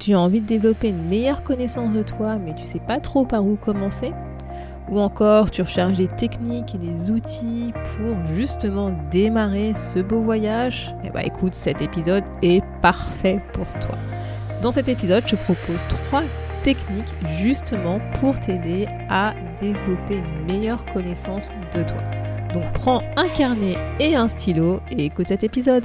Tu as envie de développer une meilleure connaissance de toi, mais tu sais pas trop par où commencer? Ou encore, tu recherches des techniques et des outils pour justement démarrer ce beau voyage? Eh bah écoute, cet épisode est parfait pour toi. Dans cet épisode, je propose trois techniques justement pour t'aider à développer une meilleure connaissance de toi. Donc prends un carnet et un stylo et écoute cet épisode.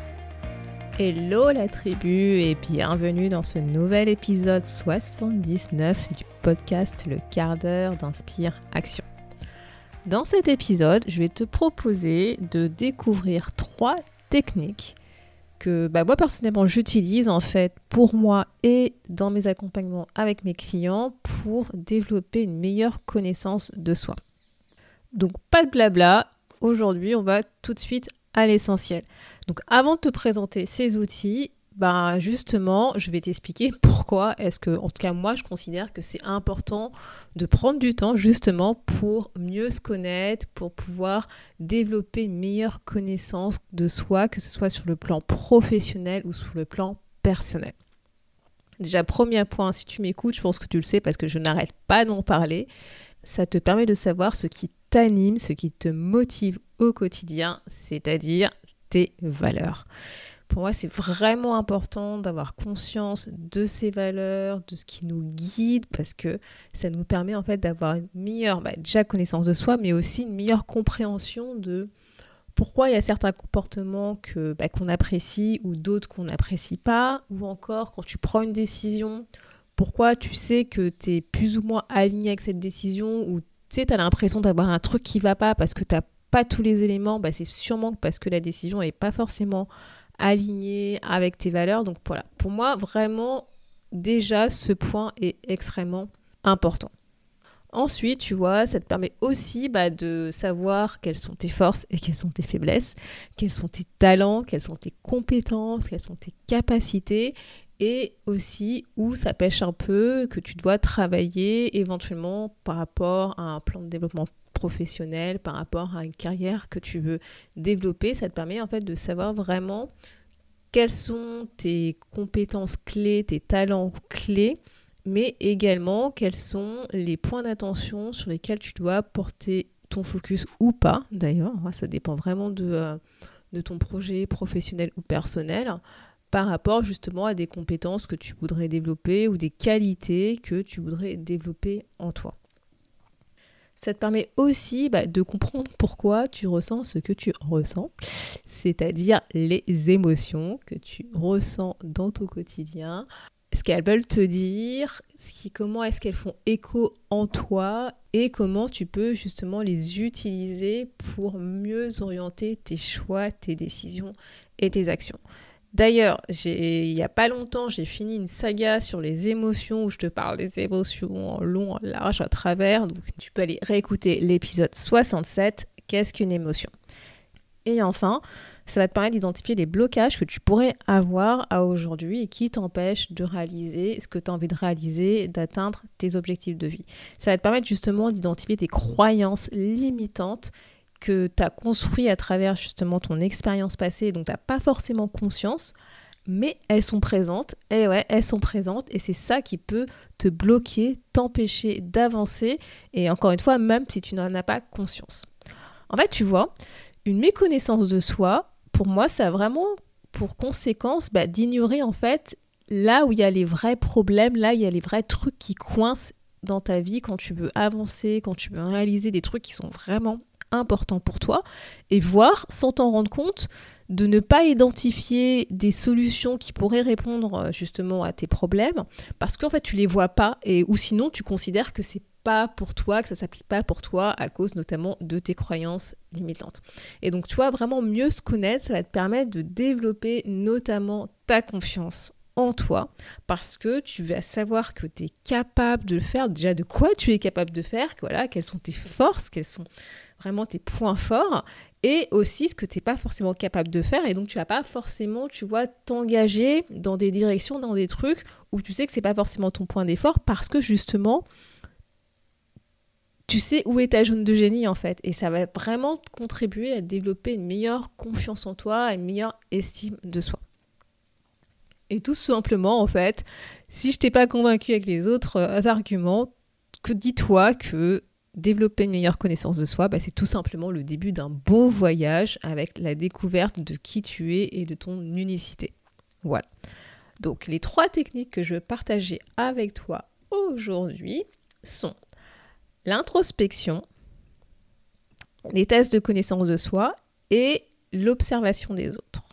Hello la tribu et bienvenue dans ce nouvel épisode 79 du podcast Le quart d'heure d'Inspire Action. Dans cet épisode, je vais te proposer de découvrir trois techniques que bah, moi personnellement j'utilise en fait pour moi et dans mes accompagnements avec mes clients pour développer une meilleure connaissance de soi. Donc pas de blabla, aujourd'hui on va tout de suite à l'essentiel. Donc avant de te présenter ces outils, ben justement, je vais t'expliquer pourquoi est-ce que, en tout cas moi, je considère que c'est important de prendre du temps justement pour mieux se connaître, pour pouvoir développer une meilleure connaissance de soi, que ce soit sur le plan professionnel ou sur le plan personnel. Déjà, premier point, si tu m'écoutes, je pense que tu le sais parce que je n'arrête pas d'en parler, ça te permet de savoir ce qui t'anime, ce qui te motive au quotidien, c'est-à-dire tes valeurs. Pour moi, c'est vraiment important d'avoir conscience de ces valeurs, de ce qui nous guide, parce que ça nous permet en fait d'avoir une meilleure, bah, déjà connaissance de soi, mais aussi une meilleure compréhension de pourquoi il y a certains comportements que bah, qu'on apprécie ou d'autres qu'on n'apprécie pas, ou encore quand tu prends une décision, pourquoi tu sais que tu es plus ou moins aligné avec cette décision, ou tu sais, tu as l'impression d'avoir un truc qui va pas parce que tu n'as pas tous les éléments, bah, c'est sûrement parce que la décision n'est pas forcément aligné avec tes valeurs. Donc voilà, pour moi, vraiment, déjà, ce point est extrêmement important. Ensuite, tu vois, ça te permet aussi bah, de savoir quelles sont tes forces et quelles sont tes faiblesses, quels sont tes talents, quelles sont tes compétences, quelles sont tes capacités et aussi où ça pêche un peu, que tu dois travailler éventuellement par rapport à un plan de développement par rapport à une carrière que tu veux développer. Ça te permet en fait de savoir vraiment quelles sont tes compétences clés, tes talents clés, mais également quels sont les points d'attention sur lesquels tu dois porter ton focus ou pas d'ailleurs. Ça dépend vraiment de, euh, de ton projet professionnel ou personnel par rapport justement à des compétences que tu voudrais développer ou des qualités que tu voudrais développer en toi. Ça te permet aussi bah, de comprendre pourquoi tu ressens ce que tu ressens, c'est-à-dire les émotions que tu ressens dans ton quotidien, ce qu'elles veulent te dire, comment est-ce qu'elles font écho en toi et comment tu peux justement les utiliser pour mieux orienter tes choix, tes décisions et tes actions. D'ailleurs, il n'y a pas longtemps, j'ai fini une saga sur les émotions où je te parle des émotions en long, en large, à travers. Donc, tu peux aller réécouter l'épisode 67, Qu'est-ce qu'une émotion? Et enfin, ça va te permettre d'identifier les blocages que tu pourrais avoir à aujourd'hui et qui t'empêchent de réaliser ce que tu as envie de réaliser, d'atteindre tes objectifs de vie. Ça va te permettre justement d'identifier tes croyances limitantes que tu as construit à travers justement ton expérience passée, donc tu n'as pas forcément conscience, mais elles sont présentes, et ouais, elles sont présentes, et c'est ça qui peut te bloquer, t'empêcher d'avancer, et encore une fois, même si tu n'en as pas conscience. En fait, tu vois, une méconnaissance de soi, pour moi, ça a vraiment pour conséquence bah, d'ignorer en fait là où il y a les vrais problèmes, là où il y a les vrais trucs qui coincent dans ta vie quand tu veux avancer, quand tu veux réaliser des trucs qui sont vraiment important pour toi et voir, sans t'en rendre compte, de ne pas identifier des solutions qui pourraient répondre euh, justement à tes problèmes parce qu'en fait tu les vois pas et ou sinon tu considères que c'est pas pour toi, que ça s'applique pas pour toi à cause notamment de tes croyances limitantes. Et donc, tu vois, vraiment mieux se connaître, ça va te permettre de développer notamment ta confiance en toi parce que tu vas savoir que tu es capable de le faire, déjà de quoi tu es capable de faire, voilà, quelles sont tes forces, quels sont vraiment tes points forts et aussi ce que tu n'es pas forcément capable de faire et donc tu vas pas forcément, tu vois, t'engager dans des directions, dans des trucs où tu sais que c'est pas forcément ton point d'effort parce que justement tu sais où est ta zone de génie en fait et ça va vraiment contribuer à développer une meilleure confiance en toi, une meilleure estime de soi. Et tout simplement, en fait, si je t'ai pas convaincu avec les autres euh, arguments, que dis-toi que développer une meilleure connaissance de soi, bah, c'est tout simplement le début d'un beau voyage avec la découverte de qui tu es et de ton unicité. Voilà. Donc les trois techniques que je veux partager avec toi aujourd'hui sont l'introspection, les tests de connaissance de soi et l'observation des autres.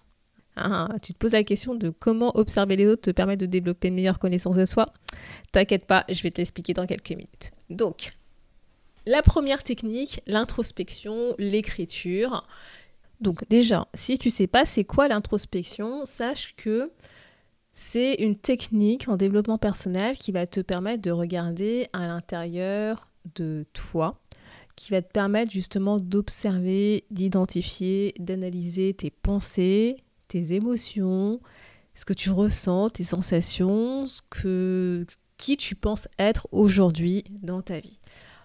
Ah, tu te poses la question de comment observer les autres te permet de développer une meilleure connaissance de soi? T'inquiète pas, je vais te l'expliquer dans quelques minutes. Donc, la première technique, l'introspection, l'écriture. Donc déjà, si tu sais pas c'est quoi l'introspection, sache que c'est une technique en développement personnel qui va te permettre de regarder à l'intérieur de toi, qui va te permettre justement d'observer, d'identifier, d'analyser tes pensées, tes émotions, ce que tu ressens, tes sensations, que, qui tu penses être aujourd'hui dans ta vie.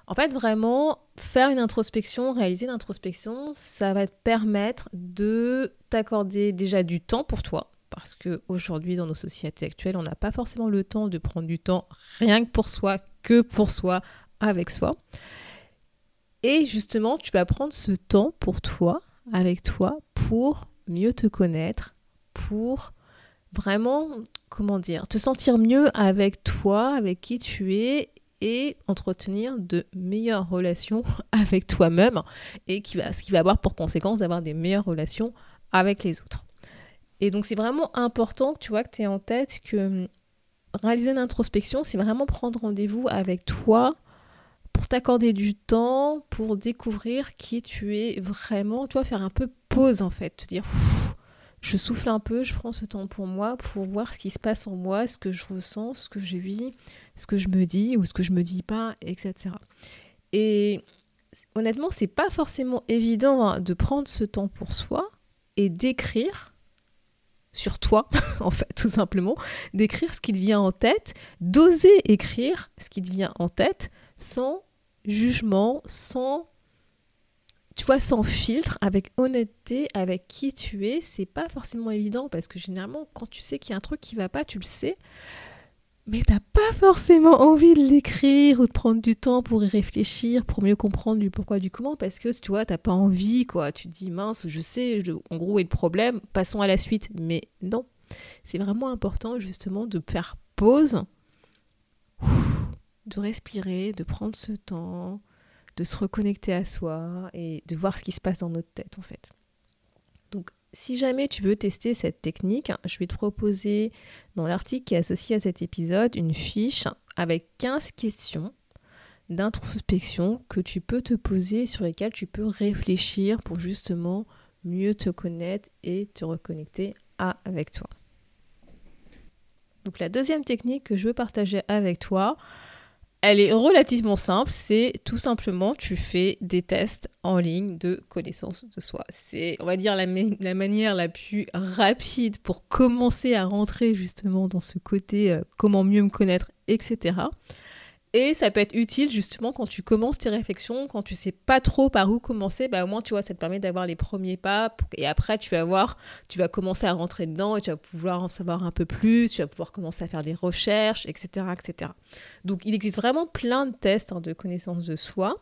En fait, vraiment, faire une introspection, réaliser une introspection, ça va te permettre de t'accorder déjà du temps pour toi. Parce qu'aujourd'hui, dans nos sociétés actuelles, on n'a pas forcément le temps de prendre du temps rien que pour soi, que pour soi, avec soi. Et justement, tu vas prendre ce temps pour toi, avec toi, pour mieux te connaître, pour vraiment, comment dire, te sentir mieux avec toi, avec qui tu es et entretenir de meilleures relations avec toi-même et qui va, ce qui va avoir pour conséquence d'avoir des meilleures relations avec les autres. Et donc c'est vraiment important que tu vois que tu es en tête que hum, réaliser une introspection, c'est vraiment prendre rendez-vous avec toi pour t'accorder du temps, pour découvrir qui tu es vraiment, tu vois, faire un peu pause en fait, te dire je souffle un peu, je prends ce temps pour moi, pour voir ce qui se passe en moi, ce que je ressens, ce que je vis, ce que je me dis ou ce que je me dis pas, etc. Et honnêtement, c'est pas forcément évident hein, de prendre ce temps pour soi et d'écrire sur toi, en fait, tout simplement, d'écrire ce qui te vient en tête, d'oser écrire ce qui te vient en tête sans jugement, sans tu vois, sans filtre, avec honnêteté, avec qui tu es, c'est pas forcément évident parce que généralement, quand tu sais qu'il y a un truc qui va pas, tu le sais, mais t'as pas forcément envie de l'écrire ou de prendre du temps pour y réfléchir, pour mieux comprendre du pourquoi, du comment, parce que tu vois, t'as pas envie, quoi. Tu te dis, mince, je sais, en gros, est le problème, passons à la suite. Mais non, c'est vraiment important justement de faire pause, de respirer, de prendre ce temps de se reconnecter à soi et de voir ce qui se passe dans notre tête en fait. Donc si jamais tu veux tester cette technique, je vais te proposer dans l'article qui est associé à cet épisode une fiche avec 15 questions d'introspection que tu peux te poser sur lesquelles tu peux réfléchir pour justement mieux te connaître et te reconnecter avec toi. Donc la deuxième technique que je veux partager avec toi, elle est relativement simple, c'est tout simplement tu fais des tests en ligne de connaissance de soi. C'est, on va dire, la, manière la plus rapide pour commencer à rentrer justement dans ce côté euh, comment mieux me connaître, etc. Et ça peut être utile justement quand tu commences tes réflexions, quand tu sais pas trop par où commencer, bah au moins tu vois, ça te permet d'avoir les premiers pas et après tu vas voir, tu vas commencer à rentrer dedans et tu vas pouvoir en savoir un peu plus, tu vas pouvoir commencer à faire des recherches, etc. etc. Donc il existe vraiment plein de tests hein, de connaissance de soi.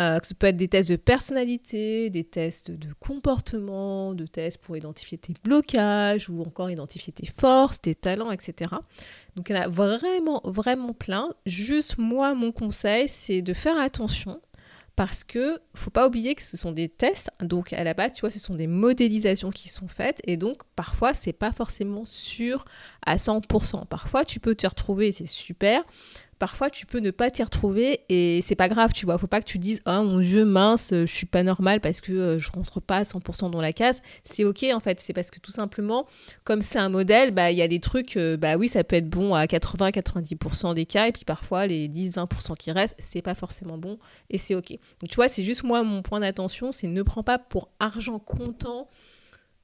Euh, ça peut être des tests de personnalité, des tests de comportement, de tests pour identifier tes blocages ou encore identifier tes forces, tes talents, etc. Donc il y en a vraiment, vraiment plein. Juste moi, mon conseil, c'est de faire attention parce que faut pas oublier que ce sont des tests, donc à la base, tu vois, ce sont des modélisations qui sont faites, et donc parfois c'est pas forcément sûr à 100%. Parfois tu peux te retrouver, c'est super, parfois tu peux ne pas t'y retrouver et c'est pas grave, tu vois. Faut pas que tu dises oh mon dieu mince, je suis pas normal parce que euh, je rentre pas à 100% dans la case. C'est ok en fait, c'est parce que tout simplement, comme c'est un modèle, bah il y a des trucs, euh, bah oui ça peut être bon à 80-90% des cas et puis parfois les 10-20% qui restent, c'est pas forcément bon et c'est ok. Donc tu vois, c'est juste moi mon point d'attention, c'est ne prends pas pour argent comptant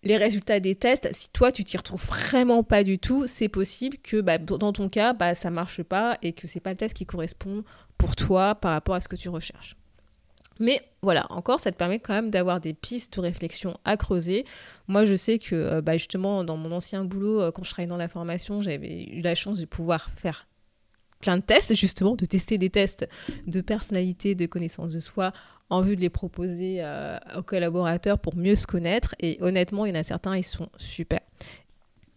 les résultats des tests, si toi tu t'y retrouves vraiment pas du tout, c'est possible que bah, dans ton cas, bah, ça marche pas et que c'est pas le test qui correspond pour toi par rapport à ce que tu recherches. Mais voilà, encore, ça te permet quand même d'avoir des pistes de réflexion à creuser. Moi, je sais que euh, bah, justement, dans mon ancien boulot, euh, quand je travaillais dans la formation, j'avais eu la chance de pouvoir faire plein de tests, justement, de tester des tests de personnalité, de connaissance de soi en vue de les proposer euh, aux collaborateurs pour mieux se connaître. Et honnêtement, il y en a certains, ils sont super.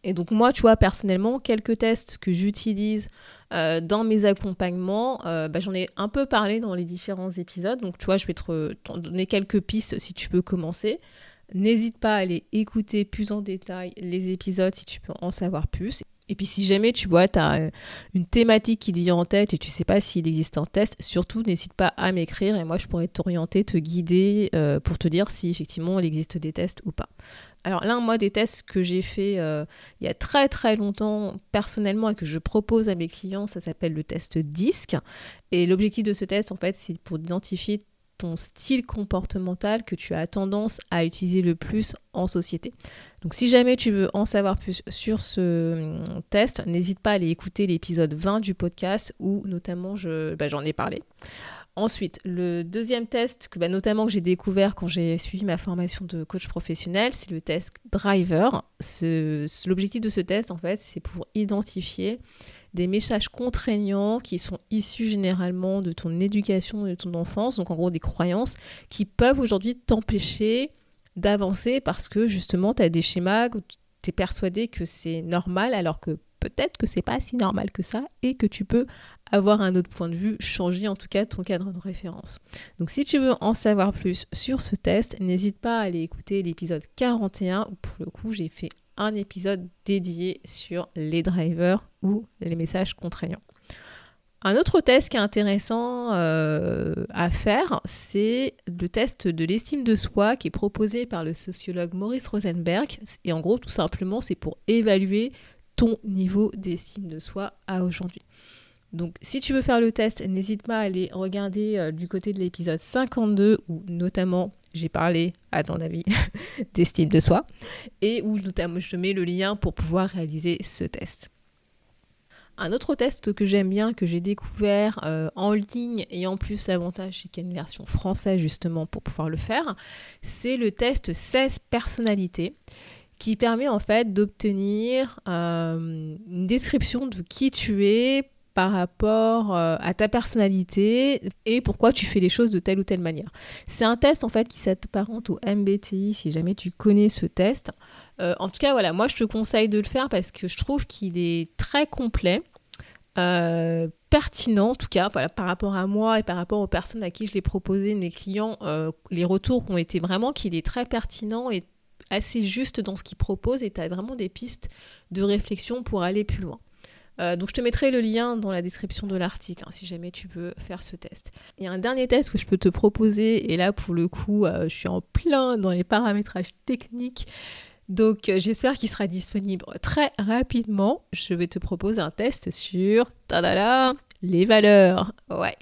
Et donc moi, tu vois, personnellement, quelques tests que j'utilise euh, dans mes accompagnements, euh, bah, j'en ai un peu parlé dans les différents épisodes. Donc tu vois, je vais te donner quelques pistes si tu peux commencer. N'hésite pas à aller écouter plus en détail les épisodes si tu peux en savoir plus. Et puis si jamais tu vois, tu as euh, une thématique qui te vient en tête et tu sais pas s'il existe un test, surtout n'hésite pas à m'écrire et moi je pourrais t'orienter, te guider euh, pour te dire si effectivement il existe des tests ou pas. Alors là, moi, des tests que j'ai fait euh, il y a très très longtemps personnellement et que je propose à mes clients, ça s'appelle le test DISC. Et l'objectif de ce test, en fait, c'est pour identifier ton style comportemental que tu as tendance à utiliser le plus en société. Donc si jamais tu veux en savoir plus sur ce hum, test, n'hésite pas à aller écouter l'épisode 20 du podcast où notamment bah, j'en ai parlé. Ensuite, le deuxième test que bah, notamment que j'ai découvert quand j'ai suivi ma formation de coach professionnel, c'est le test Driver. L'objectif de ce test, en fait, c'est pour identifier des messages contraignants qui sont issus généralement de ton éducation, de ton enfance, donc en gros des croyances qui peuvent aujourd'hui t'empêcher d'avancer parce que justement tu as des schémas tu es persuadé que c'est normal alors que peut-être que c'est pas si normal que ça et que tu peux avoir un autre point de vue, changer en tout cas ton cadre de référence. Donc si tu veux en savoir plus sur ce test, n'hésite pas à aller écouter l'épisode 41 où pour le coup j'ai fait un épisode dédié sur les drivers ou les messages contraignants. Un autre test qui est intéressant euh, à faire, c'est le test de l'estime de soi qui est proposé par le sociologue Maurice Rosenberg. Et en gros, tout simplement, c'est pour évaluer ton niveau d'estime de soi à aujourd'hui. Donc si tu veux faire le test, n'hésite pas à aller regarder euh, du côté de l'épisode 52 où notamment j'ai parlé, à ton avis, d'estime de soi, et où je mets le lien pour pouvoir réaliser ce test. Un autre test que j'aime bien, que j'ai découvert euh, en ligne et en plus l'avantage c'est qu'il y a une version française justement pour pouvoir le faire, c'est le test 16 personnalités qui permet en fait d'obtenir euh, une description de qui tu es par rapport euh, à ta personnalité et pourquoi tu fais les choses de telle ou telle manière. C'est un test en fait qui s'apparente au MBTI si jamais tu connais ce test. Euh, en tout cas voilà, moi je te conseille de le faire parce que je trouve qu'il est très complet. Euh, pertinent en tout cas voilà, par rapport à moi et par rapport aux personnes à qui je l'ai proposé, mes clients, les retours ont été vraiment qu'il est très pertinent et assez juste dans ce qu'il propose et tu as vraiment des pistes de réflexion pour aller plus loin. Euh, donc je te mettrai le lien dans la description de l'article hein, si jamais tu veux faire ce test. Il y a un dernier test que je peux te proposer et là pour le coup euh, je suis en plein dans les paramétrages techniques. Donc euh, j'espère qu'il sera disponible très rapidement. Je vais te proposer un test sur tadala, les valeurs. Ouais.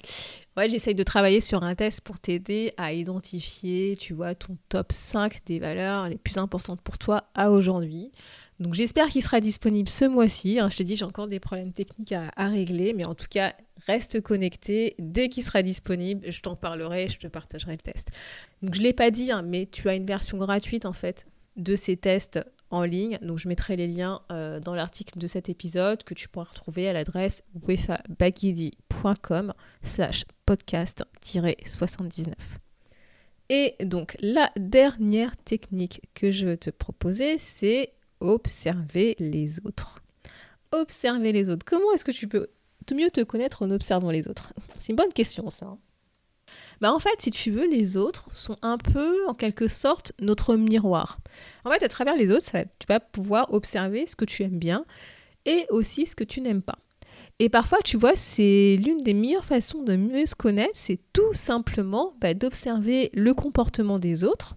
Ouais, j'essaye de travailler sur un test pour t'aider à identifier, tu vois, ton top 5 des valeurs les plus importantes pour toi à aujourd'hui. Donc j'espère qu'il sera disponible ce mois-ci. Hein. je te dis, j'ai encore des problèmes techniques à, régler, mais en tout cas, reste connecté. Dès qu'il sera disponible, je t'en parlerai, je te partagerai le test. Je ne l'ai pas dit, hein, mais tu as une version gratuite en fait de ces tests en ligne. Donc je mettrai les liens euh, dans l'article de cet épisode que tu pourras retrouver à l'adresse wefabagidi.com slash podcast-79. Et donc la dernière technique que je veux te proposer, c'est observer les autres. Observer les autres. Comment est-ce que tu peux mieux te connaître en observant les autres? C'est une bonne question ça. Hein. Bah en fait, si tu veux, les autres sont un peu, en quelque sorte, notre miroir. En fait, à travers les autres, tu vas pouvoir observer ce que tu aimes bien et aussi ce que tu n'aimes pas. Et parfois, tu vois, c'est l'une des meilleures façons de mieux se connaître, c'est tout simplement bah, d'observer le comportement des autres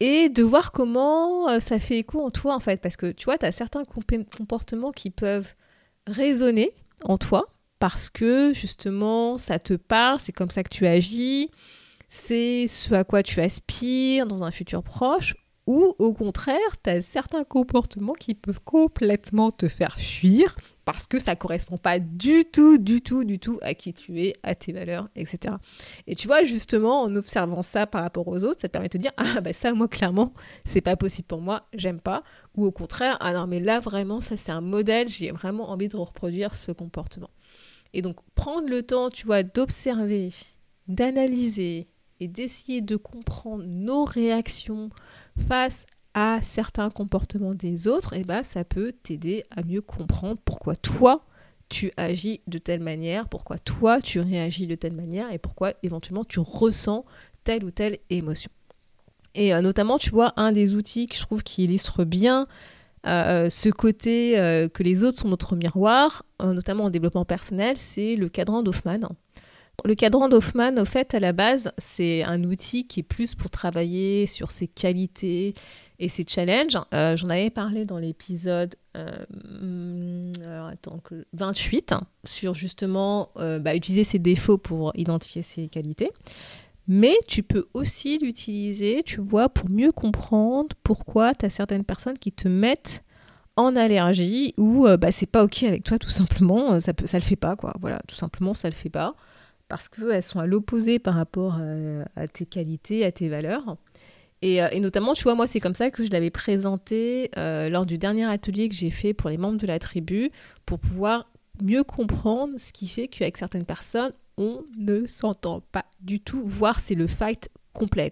et de voir comment euh, ça fait écho en toi, en fait. Parce que, tu vois, tu as certains comportements qui peuvent résonner en toi parce que, justement, ça te parle, c'est comme ça que tu agis, c'est ce à quoi tu aspires dans un futur proche, ou au contraire, tu as certains comportements qui peuvent complètement te faire fuir parce que ça correspond pas du tout, du tout, du tout à qui tu es, à tes valeurs, etc. Et tu vois, justement, en observant ça par rapport aux autres, ça te permet de dire ah bah ça, moi clairement, c'est pas possible pour moi, j'aime pas. Ou au contraire, ah non mais là vraiment, ça c'est un modèle, j'ai vraiment envie de reproduire ce comportement. Et donc prendre le temps, tu vois, d'observer, d'analyser et d'essayer de comprendre nos réactions face à certains comportements des autres, eh ben, ça peut t'aider à mieux comprendre pourquoi toi, tu agis de telle manière, pourquoi toi, tu réagis de telle manière, et pourquoi éventuellement tu ressens telle ou telle émotion. Et euh, notamment, tu vois, un des outils que je trouve qui illustre bien euh, ce côté euh, que les autres sont notre miroir, notamment en développement personnel, c'est le cadran d'Hoffman. Le cadran d'Hoffman, au fait, à la base, c'est un outil qui est plus pour travailler sur ses qualités et ses challenges. Euh, j'en avais parlé dans l'épisode euh, 28 sur justement euh, bah, utiliser ses défauts pour identifier ses qualités. Mais tu peux aussi l'utiliser, tu vois, pour mieux comprendre pourquoi tu as certaines personnes qui te mettent en allergie ou euh, bah, c'est pas ok avec toi tout simplement, ça, peut, ça le fait pas quoi. Voilà, tout simplement ça le fait pas parce qu'elles sont à l'opposé par rapport à, tes qualités, à tes valeurs. Euh, et, notamment, tu vois, moi, c'est comme ça que je l'avais présenté euh, lors du dernier atelier que j'ai fait pour les membres de la tribu, pour pouvoir mieux comprendre ce qui fait qu'avec certaines personnes, on ne s'entend pas du tout, voire c'est le fight complet.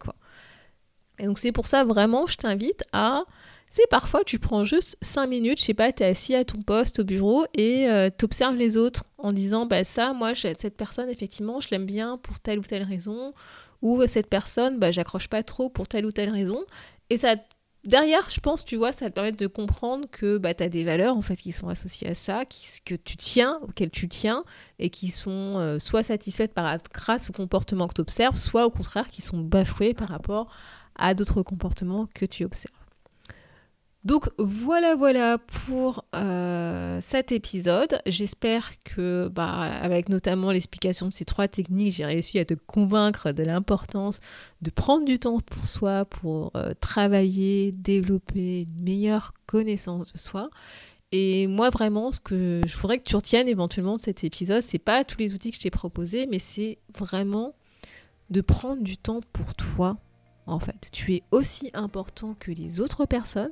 Et donc, c'est pour ça, vraiment, je t'invite à c'est parfois tu prends juste 5 minutes, je sais pas, tu es assis à ton poste au bureau et euh, tu observes les autres en disant bah ça moi cette personne effectivement, je l'aime bien pour telle ou telle raison ou cette personne bah j'accroche pas trop pour telle ou telle raison et ça derrière, je pense, tu vois, ça te permet de comprendre que bah, tu as des valeurs en fait qui sont associées à ça, que tu tiens, auxquelles tu tiens, et qui sont euh, soit satisfaites par grâce au comportement que tu observes, soit au contraire qui sont bafouées par rapport à d'autres comportements que tu observes. Donc voilà voilà pour euh, cet épisode. J'espère que bah, avec notamment l'explication de ces trois techniques, j'ai réussi à te convaincre de l'importance de prendre du temps pour soi, pour euh, travailler, développer une meilleure connaissance de soi. Et moi vraiment, ce que je voudrais que tu retiennes éventuellement de cet épisode, c'est pas tous les outils que je t'ai proposés, mais c'est vraiment de prendre du temps pour toi. En fait, tu es aussi important que les autres personnes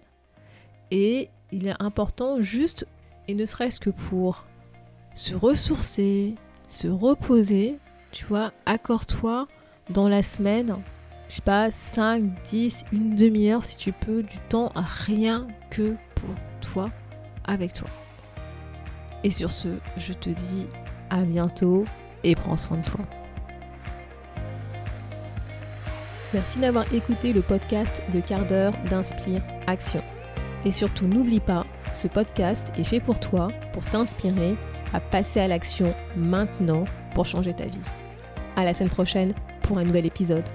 et il est important juste, et ne serait-ce que pour se ressourcer, se reposer, tu vois, accorde-toi dans la semaine, je sais pas, 5, 10, une demi-heure si tu peux, du temps rien que pour toi, avec toi. Et sur ce, je te dis à bientôt et prends soin de toi. Merci d'avoir écouté le podcast Le quart d'heure d'Inspire Action. Et surtout, n'oublie pas, ce podcast est fait pour toi, pour t'inspirer à passer à l'action maintenant pour changer ta vie. À la semaine prochaine pour un nouvel épisode.